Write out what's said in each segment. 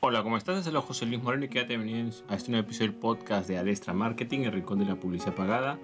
Hola, ¿cómo estás? Soy José Luis Moreno y quédate bienvenidos a este nuevo episodio del podcast de Adestra Marketing, el rincón de la publicidad pagada.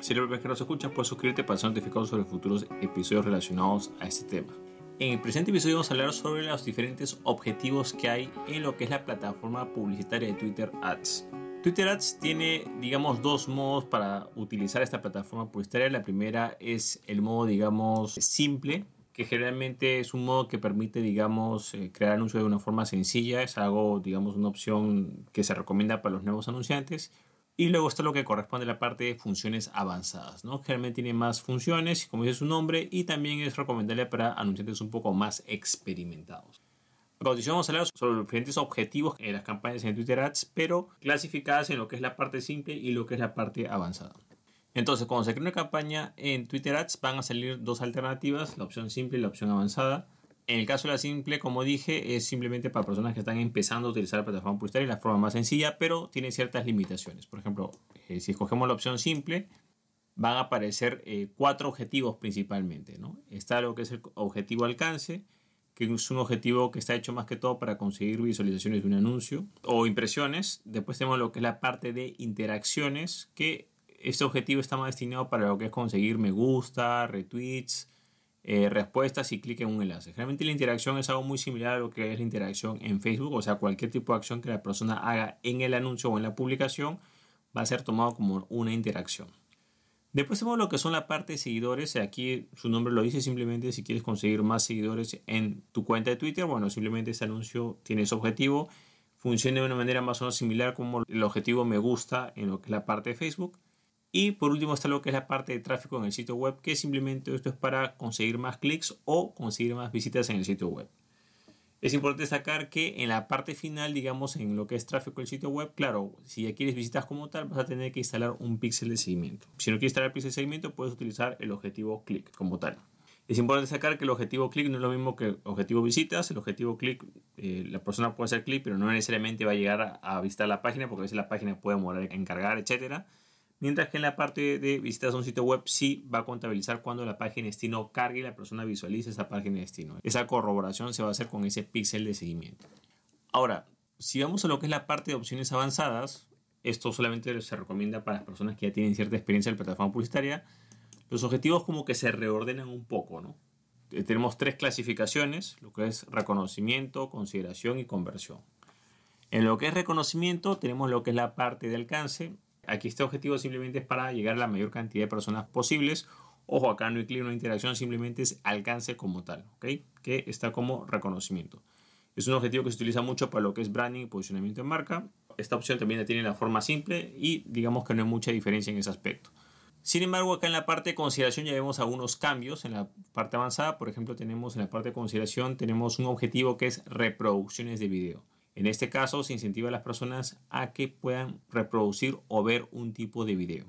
Si el primero que nos escucha, puedes suscribirte para ser notificado sobre futuros episodios relacionados a este tema. En el presente episodio vamos a hablar sobre los diferentes objetivos que hay en lo que es la plataforma publicitaria de Twitter Ads. Twitter Ads tiene, digamos, dos modos para utilizar esta plataforma publicitaria. La primera es el modo, digamos, simple, que generalmente es un modo que permite, digamos, eh, crear anuncios de una forma sencilla. Es algo, digamos, una opción que se recomienda para los nuevos anunciantes. Y luego está lo que corresponde a la parte de funciones avanzadas, ¿no? Generalmente tiene más funciones, como dice su nombre, y también es recomendable para anunciantes un poco más experimentados. A continuación vamos a hablar sobre los diferentes objetivos en las campañas en Twitter Ads, pero clasificadas en lo que es la parte simple y lo que es la parte avanzada. Entonces, cuando se crea una campaña en Twitter Ads, van a salir dos alternativas, la opción simple y la opción avanzada. En el caso de la simple, como dije, es simplemente para personas que están empezando a utilizar la plataforma publicitaria la forma más sencilla, pero tiene ciertas limitaciones. Por ejemplo, eh, si escogemos la opción simple, van a aparecer eh, cuatro objetivos principalmente. ¿no? Está lo que es el objetivo alcance, que es un objetivo que está hecho más que todo para conseguir visualizaciones de un anuncio o impresiones. Después tenemos lo que es la parte de interacciones, que este objetivo está más destinado para lo que es conseguir me gusta, retweets, eh, respuestas y clic en un enlace. Generalmente la interacción es algo muy similar a lo que es la interacción en Facebook, o sea, cualquier tipo de acción que la persona haga en el anuncio o en la publicación va a ser tomado como una interacción. Después tenemos lo que son la parte de seguidores. Aquí su nombre lo dice simplemente si quieres conseguir más seguidores en tu cuenta de Twitter. Bueno, simplemente este anuncio tiene ese objetivo. Funciona de una manera más o menos similar como el objetivo me gusta en lo que es la parte de Facebook. Y por último está lo que es la parte de tráfico en el sitio web, que simplemente esto es para conseguir más clics o conseguir más visitas en el sitio web. Es importante destacar que en la parte final, digamos, en lo que es tráfico del sitio web, claro, si ya quieres visitas como tal, vas a tener que instalar un píxel de seguimiento. Si no quieres instalar el píxel de seguimiento, puedes utilizar el objetivo click como tal. Es importante destacar que el objetivo click no es lo mismo que el objetivo visitas. El objetivo click, eh, la persona puede hacer clic, pero no necesariamente va a llegar a, a visitar la página, porque a veces la página puede demorar en cargar, etcétera Mientras que en la parte de visitas a un sitio web sí va a contabilizar cuando la página de destino cargue y la persona visualice esa página de destino. Esa corroboración se va a hacer con ese píxel de seguimiento. Ahora, si vamos a lo que es la parte de opciones avanzadas, esto solamente se recomienda para las personas que ya tienen cierta experiencia en la plataforma publicitaria, los objetivos como que se reordenan un poco, ¿no? Eh, tenemos tres clasificaciones, lo que es reconocimiento, consideración y conversión. En lo que es reconocimiento tenemos lo que es la parte de alcance, Aquí este objetivo simplemente es para llegar a la mayor cantidad de personas posibles. Ojo, acá no no hay interacción, simplemente es alcance como tal. Que está como reconocimiento. Es un objetivo que se utiliza mucho para lo que es branding y posicionamiento en marca. Esta opción también tiene la forma simple y digamos que no hay mucha diferencia en ese aspecto. Sin embargo, acá en la parte de consideración ya vemos algunos cambios en la parte avanzada. Por ejemplo, tenemos en la parte de consideración tenemos un objetivo que es reproducciones de video. En este caso, se incentiva a las personas a que puedan reproducir o ver un tipo de video.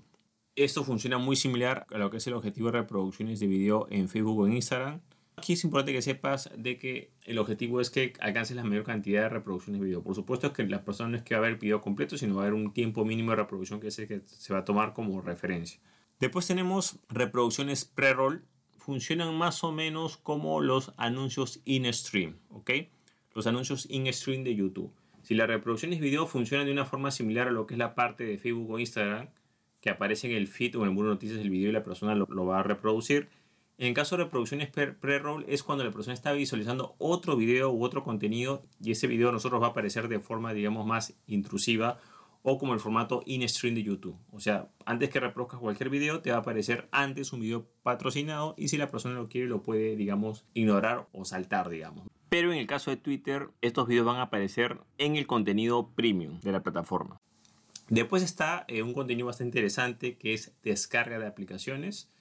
Esto funciona muy similar a lo que es el objetivo de reproducciones de video en Facebook o en Instagram. Aquí es importante que sepas de que el objetivo es que alcances la mayor cantidad de reproducciones de video. Por supuesto que la persona no es que va a ver el video completo, sino va a haber un tiempo mínimo de reproducción que, que se va a tomar como referencia. Después tenemos reproducciones pre-roll. Funcionan más o menos como los anuncios in-stream, ¿ok? Los anuncios in-stream de YouTube. Si las reproducciones video funcionan de una forma similar a lo que es la parte de Facebook o Instagram, que aparece en el feed o en el muro de noticias del video y la persona lo, va a reproducir, en caso de reproducciones pre-roll es cuando la persona está visualizando otro video u otro contenido y ese video a nosotros va a aparecer de forma, digamos, más intrusiva o como el formato in-stream de YouTube. O sea, antes que reproduzcas cualquier video, te va a aparecer antes un video patrocinado y si la persona lo quiere, lo puede, digamos, ignorar o saltar, digamos. Pero en el caso de Twitter, estos videos van a aparecer en el contenido premium de la plataforma. Después está eh, un contenido bastante interesante que es descarga de aplicaciones.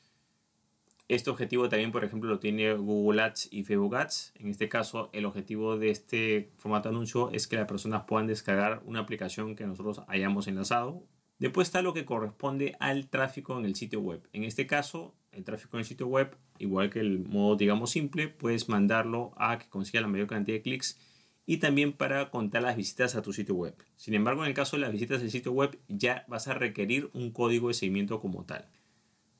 Este objetivo también, por ejemplo, lo tiene Google Ads y Facebook Ads. En este caso, el objetivo de este formato de anuncio es que las personas puedan descargar una aplicación que nosotros hayamos enlazado. Después está lo que corresponde al tráfico en el sitio web. En este caso, el tráfico en el sitio web, igual que el modo, digamos, simple, puedes mandarlo a que consiga la mayor cantidad de clics y también para contar las visitas a tu sitio web. Sin embargo, en el caso de las visitas del sitio web, ya vas a requerir un código de seguimiento como tal.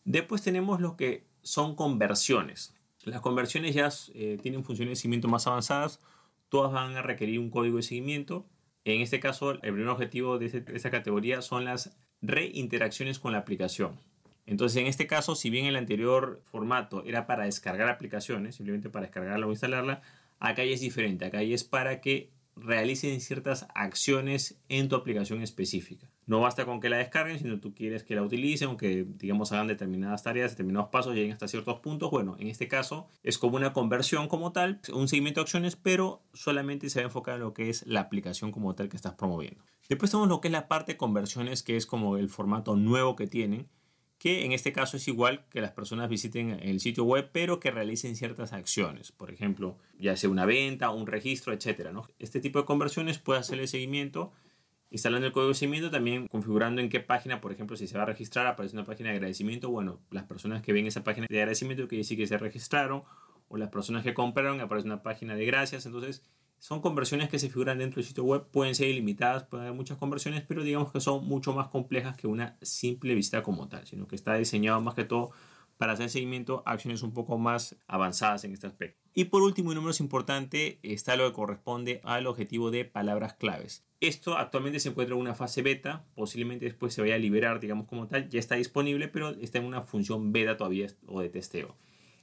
Después tenemos lo que son conversiones. Las conversiones ya eh, tienen funciones de seguimiento más avanzadas, todas van a requerir un código de seguimiento. En este caso, el primer objetivo de, esta esta categoría son las reinteracciones con la aplicación. Entonces, en este caso, si bien el anterior formato era para descargar aplicaciones, simplemente para descargarla o instalarla, acá ya es diferente. Acá ya es para que realicen ciertas acciones en tu aplicación específica. No basta con que la descarguen, sino tú quieres que la utilicen o que, digamos, hagan determinadas tareas, determinados pasos, lleguen hasta ciertos puntos. Bueno, en este caso es como una conversión como tal, un seguimiento de acciones, pero solamente se va a enfocar en lo que es la aplicación como tal que estás promoviendo. Después tenemos lo que es la parte de conversiones, que es como el formato nuevo que tienen, que en este caso es igual que las personas visiten el sitio web, pero que realicen ciertas acciones. Por ejemplo, ya sea una venta, un registro, etc. ¿no? Este tipo de conversiones puede hacerle seguimiento instalando el código de seguimiento, también configurando en qué página, por ejemplo, si se va a registrar, aparece una página de agradecimiento. Bueno, las personas que ven esa página de agradecimiento quiere decir que se registraron, o las personas que compraron, aparece una página de gracias. Entonces, son conversiones que se figuran dentro del sitio web, pueden ser ilimitadas, pueden haber muchas conversiones, pero digamos que son mucho más complejas que una simple visita como tal, sino que está diseñado más que todo para hacer seguimiento a acciones un poco más avanzadas en este aspecto. Y por último y no menos importante está lo que corresponde al objetivo de palabras claves. Esto actualmente se encuentra en una fase beta, posiblemente después se vaya a liberar, digamos como tal, ya está disponible, pero está en una función beta todavía o de testeo.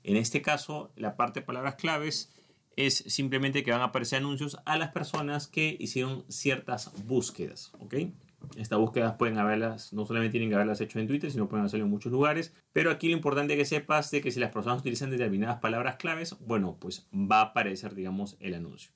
En este caso, la parte de palabras claves es simplemente que van a aparecer anuncios a las personas que hicieron ciertas búsquedas. Estas búsquedas pueden haberlas, no solamente tienen que haberlas hecho en Twitter, sino pueden hacerlo en muchos lugares. Pero aquí lo importante es que sepas de que si las personas utilizan determinadas palabras claves, bueno, pues va a aparecer, digamos, el anuncio.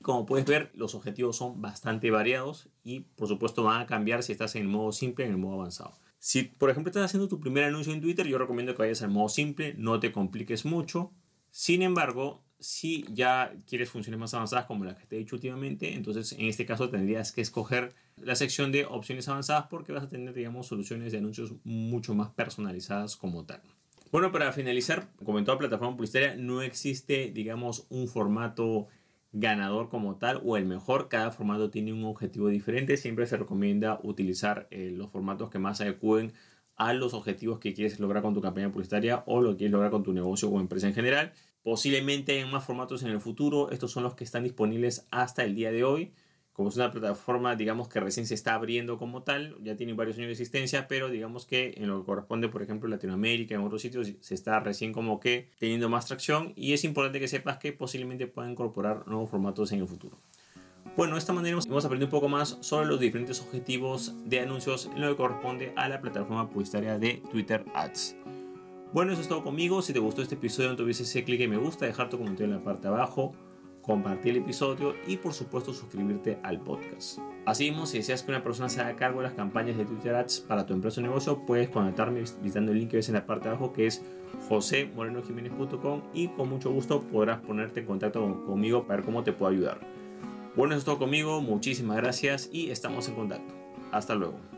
Como puedes ver, los objetivos son bastante variados y por supuesto van a cambiar si estás en el modo simple o en el modo avanzado. Si por ejemplo estás haciendo tu primer anuncio en Twitter, yo recomiendo que vayas al modo simple, no te compliques mucho. Sin embargo, si ya quieres funciones más avanzadas como las que te he dicho últimamente, entonces en este caso tendrías que escoger la sección de opciones avanzadas porque vas a tener, digamos, soluciones de anuncios mucho más personalizadas como tal. Bueno, para finalizar, como en toda plataforma publicitaria, no existe, digamos, un formato ganador como tal o el mejor. Cada formato tiene un objetivo diferente. Siempre se recomienda utilizar eh, los formatos que más adecúen a los objetivos que quieres lograr con tu campaña publicitaria o lo que quieres lograr con tu negocio o empresa en general. Posiblemente en más formatos en el futuro. Estos son los que están disponibles hasta el día de hoy como es una plataforma, digamos que recién se está abriendo como tal, ya tiene varios años de existencia, pero digamos que en lo que corresponde, por ejemplo, Latinoamérica, en otros sitios, se está recién como que teniendo más tracción y es importante que sepas que posiblemente puedan incorporar nuevos formatos en el futuro. Bueno, de esta manera hemos aprendido un poco más sobre los diferentes objetivos de anuncios en lo que corresponde a la plataforma publicitaria de Twitter Ads. Bueno, eso es todo conmigo. Si te gustó este episodio, no te olvides clic en me gusta, dejar tu comentario en la parte de abajo compartir el episodio y por supuesto suscribirte al podcast. Asimismo, si deseas que una persona se haga cargo de las campañas de Twitter Ads para tu empresa o negocio, puedes contactarme visitando el link que ves en la parte de abajo que es josemorenojiménez.com y con mucho gusto podrás ponerte en contacto conmigo para ver cómo te puedo ayudar. Bueno, eso es todo conmigo, muchísimas gracias y estamos en contacto. Hasta luego.